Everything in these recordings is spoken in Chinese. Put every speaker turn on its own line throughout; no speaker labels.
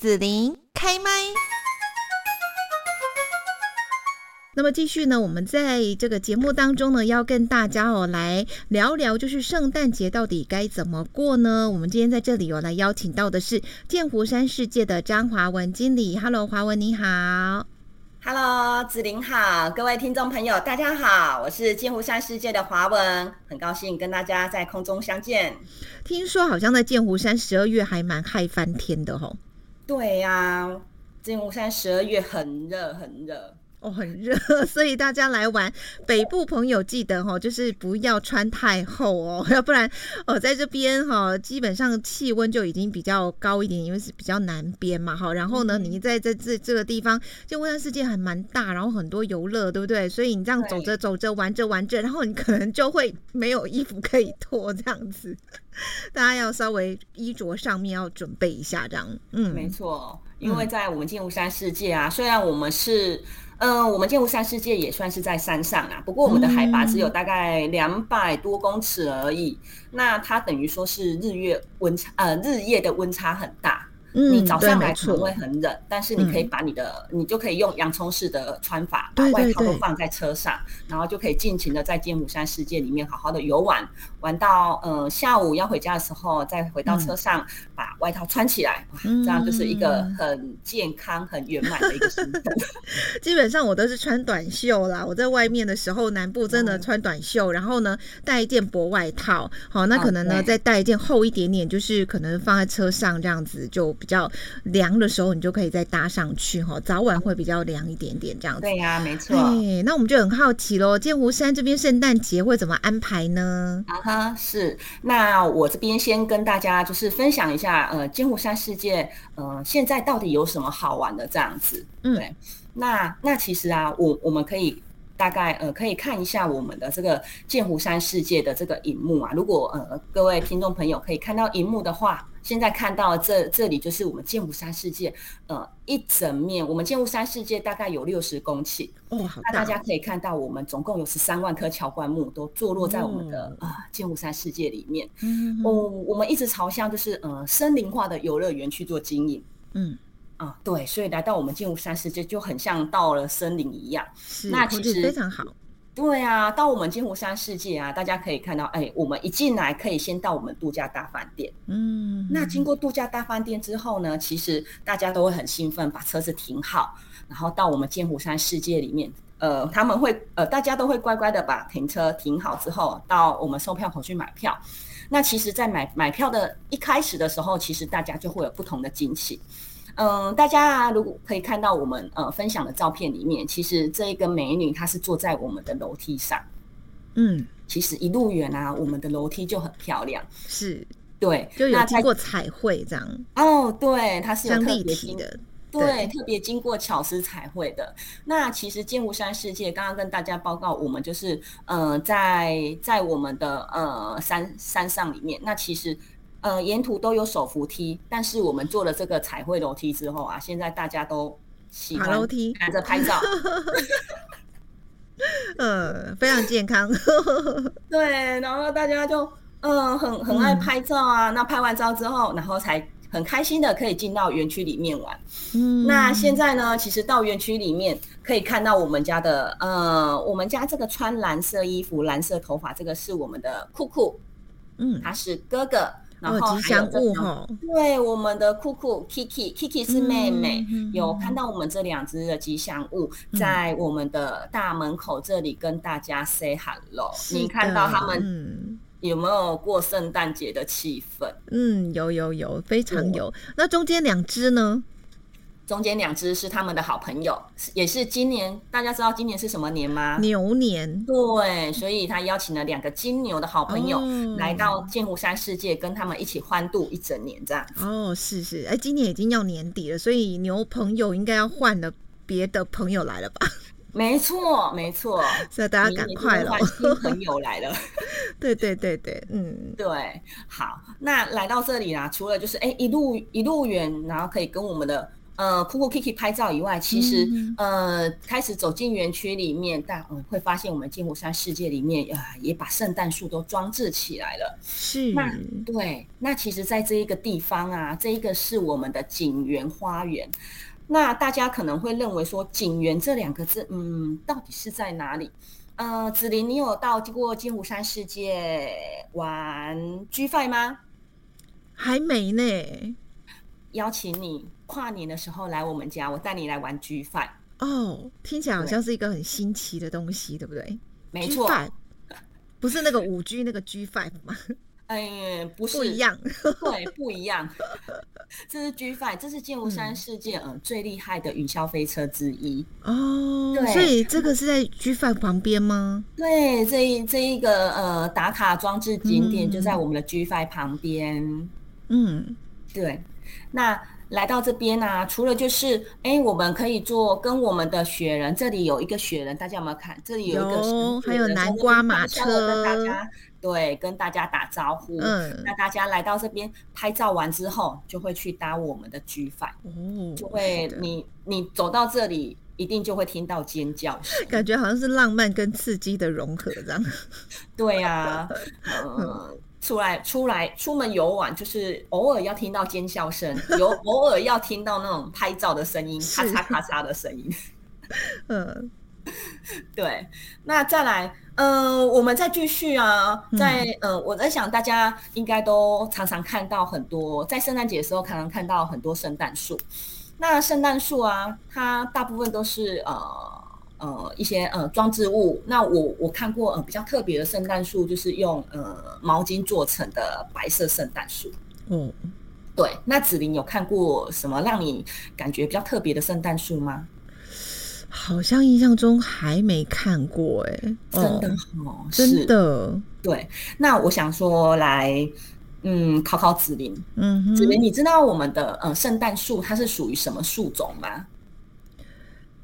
紫琳开麦。那么继续呢，我们在这个节目当中呢，要跟大家哦来聊聊，就是圣诞节到底该怎么过呢？我们今天在这里哦来邀请到的是剑湖山世界的张华文经理。Hello，华文你好。
Hello，子琳好，各位听众朋友大家好，我是剑湖山世界的华文，很高兴跟大家在空中相见。
听说好像在剑湖山十二月还蛮嗨翻天的吼。
对呀，金乌山十二月很热很热。
哦，很热，所以大家来玩北部朋友记得哈，就是不要穿太厚哦，要不然哦，在这边哈，基本上气温就已经比较高一点，因为是比较南边嘛哈。然后呢，你在这这这个地方，就温山世界还蛮大，然后很多游乐，对不对？所以你这样走着走着，玩着玩着，然后你可能就会没有衣服可以脱这样子。大家要稍微衣着上面要准备一下，这样。
嗯，没错，因为在我们剑湖山世界啊，虽然我们是。嗯，我们剑湖山世界也算是在山上啊，不过我们的海拔只有大概两百多公尺而已。那它等于说是日月温差，呃，日夜的温差很大。你早上来可能会很冷，但是你可以把你的，你就可以用洋葱式的穿法，把外套都放在车上，然后就可以尽情的在剑湖山世界里面好好的游玩，玩到呃下午要回家的时候，再回到车上把外套穿起来，这样就是一个很健康、很圆满的一个行程。
基本上我都是穿短袖啦，我在外面的时候，南部真的穿短袖，然后呢带一件薄外套，好，那可能呢再带一件厚一点点，就是可能放在车上这样子就。比较凉的时候，你就可以再搭上去哈，早晚会比较凉一点点这样子。
对呀，没错。
那我们就很好奇喽，剑湖山这边圣诞节会怎么安排呢？
啊哈，是。那我这边先跟大家就是分享一下，呃，剑湖山世界，呃，现在到底有什么好玩的这样子？嗯，对。那那其实啊，我我们可以。大概呃可以看一下我们的这个剑湖山世界的这个荧幕啊，如果呃各位听众朋友可以看到荧幕的话，现在看到这这里就是我们剑湖山世界呃一整面，我们剑湖山世界大概有六十公顷
哦，
那大家可以看到我们总共有十三万棵乔灌木都坐落在我们的啊剑湖山世界里面，嗯，哦，我们一直朝向就是呃森林化的游乐园去做经营，嗯。啊，对，所以来到我们剑湖山世界就很像到了森林一样。
那其实非常好。
对啊，到我们金湖山世界啊，大家可以看到，哎，我们一进来可以先到我们度假大饭店。嗯。那经过度假大饭店之后呢，其实大家都会很兴奋，把车子停好，然后到我们剑湖山世界里面。呃，他们会呃，大家都会乖乖的把停车停好之后，到我们售票口去买票。那其实，在买买票的一开始的时候，其实大家就会有不同的惊喜。嗯，大家啊，如果可以看到我们呃分享的照片里面，其实这一个美女她是坐在我们的楼梯上。嗯，其实一路远啊，我们的楼梯就很漂亮。
是，
对，
就有经过彩绘这样。
哦，对，它是有特别
经的，
对，特别经过巧思彩绘的。那其实剑湖山世界刚刚跟大家报告，我们就是呃在在我们的呃山山上里面，那其实。呃，沿途都有手扶梯，但是我们做了这个彩绘楼梯之后啊，现在大家都喜欢
楼梯，
拿着拍照，
呃，非常健康。
对，然后大家就嗯，很很爱拍照啊。那拍完照之后，然后才很开心的可以进到园区里面玩。嗯，那现在呢，其实到园区里面可以看到我们家的呃，我们家这个穿蓝色衣服、蓝色头发，这个是我们的酷酷，嗯，他是哥哥。然后
吉祥物哈，
对，我们的酷酷 Kiki，Kiki 是妹妹，有看到我们这两只的吉祥物在我们的大门口这里跟大家 say hello。你看到他们有没有过圣诞节的气氛？
嗯，有有有，非常有。那中间两只呢？
中间两只是他们的好朋友，也是今年大家知道今年是什么年吗？
牛年。
对，所以他邀请了两个金牛的好朋友来到剑湖山世界，跟他们一起欢度一整年，这样。
哦，是是，哎，今年已经要年底了，所以牛朋友应该要换了别的朋友来了吧？
没错，没错，
所以大家赶快了，
新朋友来了。
对对对对，嗯，
对，好，那来到这里啦，除了就是哎一路一路远，然后可以跟我们的呃，酷酷 Kiki 拍照以外，其实呃，开始走进园区里面，但嗯，会发现我们金湖山世界里面啊，也把圣诞树都装置起来了。
是，
那对，那其实，在这一个地方啊，这一个是我们的景园花园。那大家可能会认为说，景园这两个字，嗯，到底是在哪里？呃，子琳，你有到过金湖山世界玩 G Five 吗？
还没呢。
邀请你跨年的时候来我们家，我带你来玩 G Five。
哦，听起来好像是一个很新奇的东西，对不对？
没错，
不是那个五 G 那个 G Five 吗？
哎，不是
不一样，
对，不一样。这是 G Five，这是剑湖山世界嗯最厉害的云霄飞车之一
哦。对，所以这个是在 G Five 旁边吗？
对，这一这一个呃打卡装置景点就在我们的 G Five 旁边。嗯，对。那来到这边呢，除了就是哎，我们可以做跟我们的雪人，这里有一个雪人，大家有没有看？这里有一个
还有南瓜马车，
大家对，跟大家打招呼。嗯，那大家来到这边拍照完之后，就会去搭我们的 G 饭，嗯，就会你你走到这里，一定就会听到尖叫声，
感觉好像是浪漫跟刺激的融合这样。
对呀，嗯。出来，出来，出门游玩，就是偶尔要听到尖叫声，有偶尔要听到那种拍照的声音，咔嚓咔嚓的声音。嗯，对。那再来，呃，我们再继续啊，在呃，我在想，大家应该都常常看到很多，在圣诞节的时候，常常看到很多圣诞树。那圣诞树啊，它大部分都是呃。呃，一些呃装置物，那我我看过呃比较特别的圣诞树，就是用呃毛巾做成的白色圣诞树。嗯，对。那子琳有看过什么让你感觉比较特别的圣诞树吗？
好像印象中还没看过，哎，
真的哦，
真的。
对，那我想说来，嗯，考考子琳。嗯，子琳，你知道我们的呃圣诞树它是属于什么树种吗？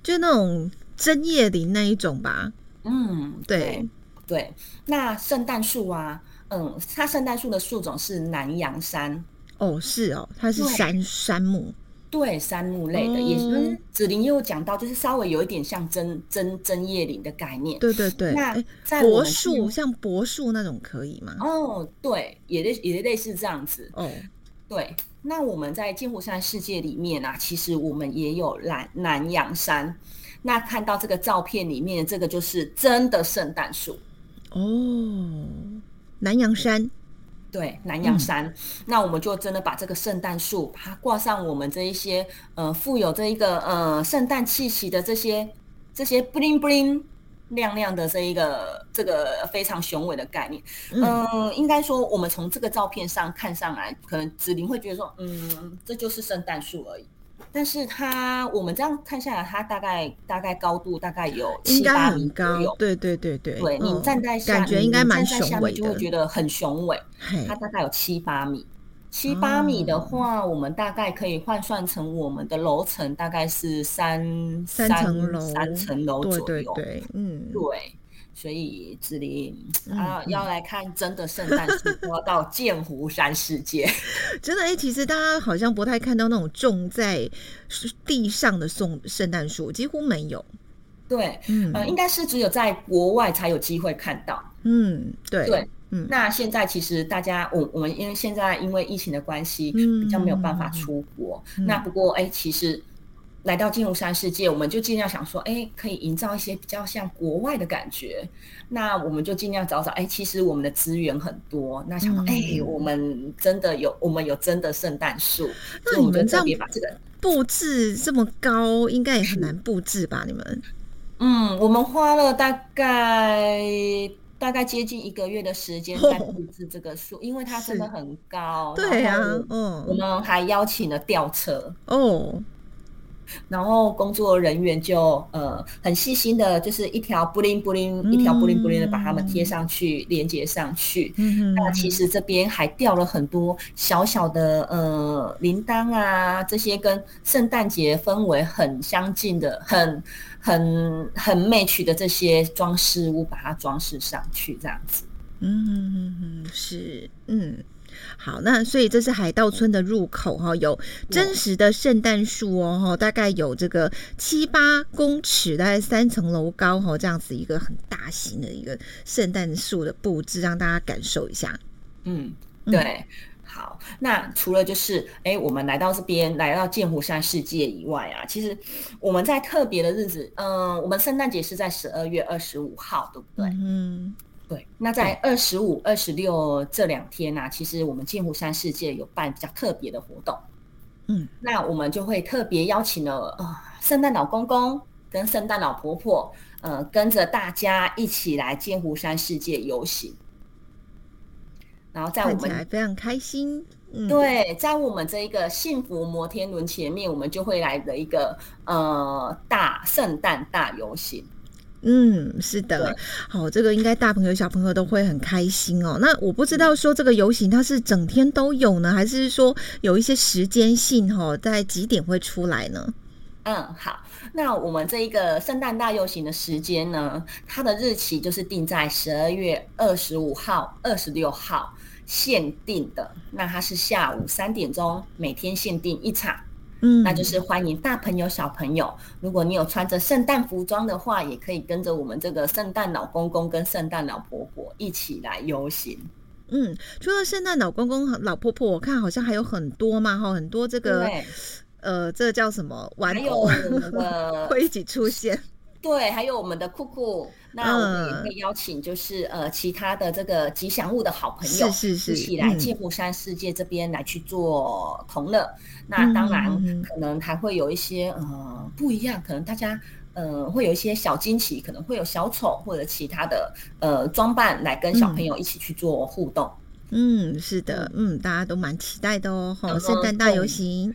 就那种。针叶林那一种吧，
嗯，对对。那圣诞树啊，嗯，它圣诞树的树种是南洋杉。
哦，是哦，它是杉杉木，
对，杉木类的，也是。子林又讲到，就是稍微有一点像针针针叶林的概念。
对对对。
那在
柏树像柏树那种可以吗？
哦，对，也类也类似这样子。哦，对。那我们在金湖山世界里面啊，其实我们也有南南洋杉。那看到这个照片里面，这个就是真的圣诞树
哦，南阳山，
对，南阳山。那我们就真的把这个圣诞树，把它挂上我们这一些呃富有这一个呃圣诞气息的这些这些 bling bling 亮亮的这一个这个非常雄伟的概念。嗯，应该说我们从这个照片上看上来，可能子琳会觉得说，嗯，这就是圣诞树而已。但是它，我们这样看下来，它大概大概高度大概有七八米
高，对对对对。
对你站在下，
感觉应该蛮雄伟
就会觉得很雄伟。它大概有七八米，七八米的话，我们大概可以换算成我们的楼层大概是三
三层楼，
三层楼左右。
对对对，嗯，
对。所以子林啊，要来看真的圣诞树，要到剑湖山世界。
真的哎，其实大家好像不太看到那种种在地上的送圣诞树，几乎没有。
对，嗯，呃，应该是只有在国外才有机会看到。
嗯，对
对，嗯。那现在其实大家，我我们因为现在因为疫情的关系，比较没有办法出国。那不过哎，其实。来到金湖山世界，我们就尽量想说，哎，可以营造一些比较像国外的感觉。那我们就尽量找找，哎，其实我们的资源很多。那想，哎，我们真的有，我们有真的圣诞树。
那你们这样把这个布置这么高，应该也很难布置吧？你们？
嗯，我们花了大概大概接近一个月的时间在布置这个树，因为它真的很高。
对呀，嗯，
我们还邀请了吊车哦。然后工作人员就呃很细心的，就是一条布灵布灵，一条布灵布灵的把它们贴上去，连接上去。那其实这边还掉了很多小小的呃铃铛啊，这些跟圣诞节氛围很相近的、很很很 match 的这些装饰物，把它装饰上去，这样子。
嗯嗯嗯，是嗯。好，那所以这是海盗村的入口哈，有真实的圣诞树哦哈，大概有这个七八公尺，大概三层楼高哈，这样子一个很大型的一个圣诞树的布置，让大家感受一下。
嗯，对。好，那除了就是哎，我们来到这边，来到剑湖山世界以外啊，其实我们在特别的日子，嗯，我们圣诞节是在十二月二十五号，对不对？嗯，对。那在二十五、二十六这两天呢，其实我们剑湖山世界有办比较特别的活动，嗯，那我们就会特别邀请了呃圣诞老公公跟圣诞老婆婆，呃，跟着大家一起来剑湖山世界游行。然后在我们
非常开心，
对，在我们这一个幸福摩天轮前面，我们就会来的一个呃大圣诞大游行。
嗯，是的，好，这个应该大朋友小朋友都会很开心哦。那我不知道说这个游行它是整天都有呢，还是说有一些时间性哈，在几点会出来呢？
嗯，好，那我们这一个圣诞大游行的时间呢，它的日期就是定在十二月二十五号、二十六号。限定的，那它是下午三点钟，每天限定一场，嗯，那就是欢迎大朋友小朋友。如果你有穿着圣诞服装的话，也可以跟着我们这个圣诞老公公跟圣诞老婆婆一起来游行。
嗯，除了圣诞老公公、老婆婆，我看好像还有很多嘛，哈，很多这个，呃，这个叫什么玩偶 会一起出现。
对，还有我们的酷酷，那我们也会邀请，就是呃其他的这个吉祥物的好朋友，
是是是，
一起来剑湖山世界这边来去做同乐。那当然可能还会有一些呃不一样，可能大家呃会有一些小惊喜，可能会有小丑或者其他的呃装扮来跟小朋友一起去做互动。
嗯，是的，嗯，大家都蛮期待的哦，哈，圣诞大游行。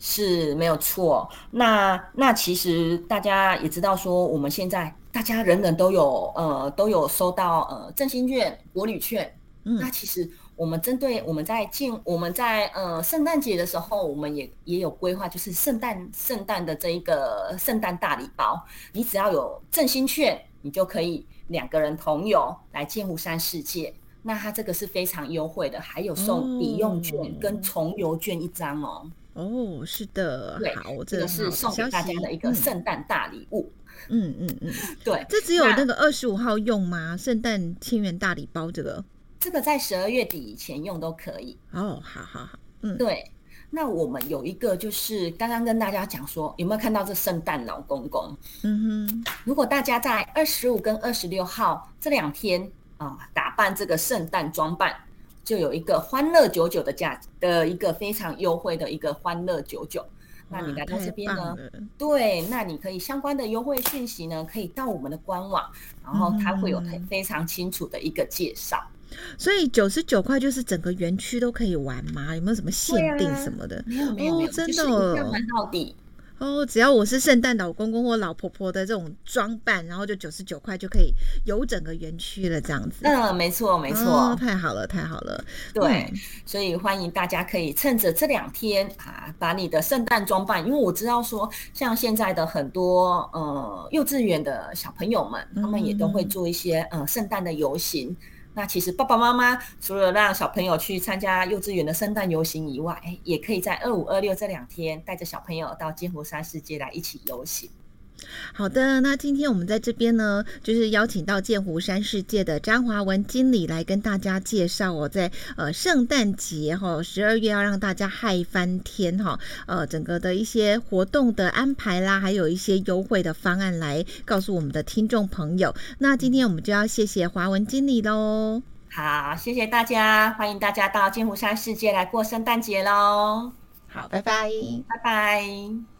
是没有错。那那其实大家也知道，说我们现在大家人人都有呃都有收到呃振兴券、国旅券。嗯，那其实我们针对我们在进我们在呃圣诞节的时候，我们也也有规划，就是圣诞圣诞的这一个圣诞大礼包。你只要有振兴券，你就可以两个人同游来剑湖山世界。那它这个是非常优惠的，还有送抵用券跟重游券一张哦。
哦，是的，好，
这个是送给大家的一个圣诞大礼物。嗯嗯
嗯，对，这只有那个二十五号用吗？圣诞千元大礼包这个，
这个在十二月底以前用都可以。
哦，好好好，嗯，
对。那我们有一个就是刚刚跟大家讲说，有没有看到这圣诞老公公？嗯哼，如果大家在二十五跟二十六号这两天啊，打扮这个圣诞装扮。就有一个欢乐九九的价的一个非常优惠的一个欢乐九九，那你来到这边呢？对，那你可以相关的优惠讯息呢，可以到我们的官网，然后它会有非常清楚的一个介绍。
所以九十九块就是整个园区都可以玩吗？有没有什么限定什么的？
没有没有真的玩到底。
哦，只要我是圣诞老公公或老婆婆的这种装扮，然后就九十九块就可以游整个园区了，这样子。
嗯，没错，没错，
太好了，太好了。
对，所以欢迎大家可以趁着这两天啊，把你的圣诞装扮，因为我知道说，像现在的很多呃幼稚园的小朋友们，他们也都会做一些呃圣诞的游行。那其实爸爸妈妈除了让小朋友去参加幼稚园的圣诞游行以外，也可以在二五二六这两天带着小朋友到金湖山世界来一起游行。
好的，那今天我们在这边呢，就是邀请到剑湖山世界的张华文经理来跟大家介绍我在呃圣诞节哈十二月要让大家嗨翻天哈呃整个的一些活动的安排啦，还有一些优惠的方案来告诉我们的听众朋友。那今天我们就要谢谢华文经理喽。
好，谢谢大家，欢迎大家到剑湖山世界来过圣诞节喽。
好，拜拜，
拜拜。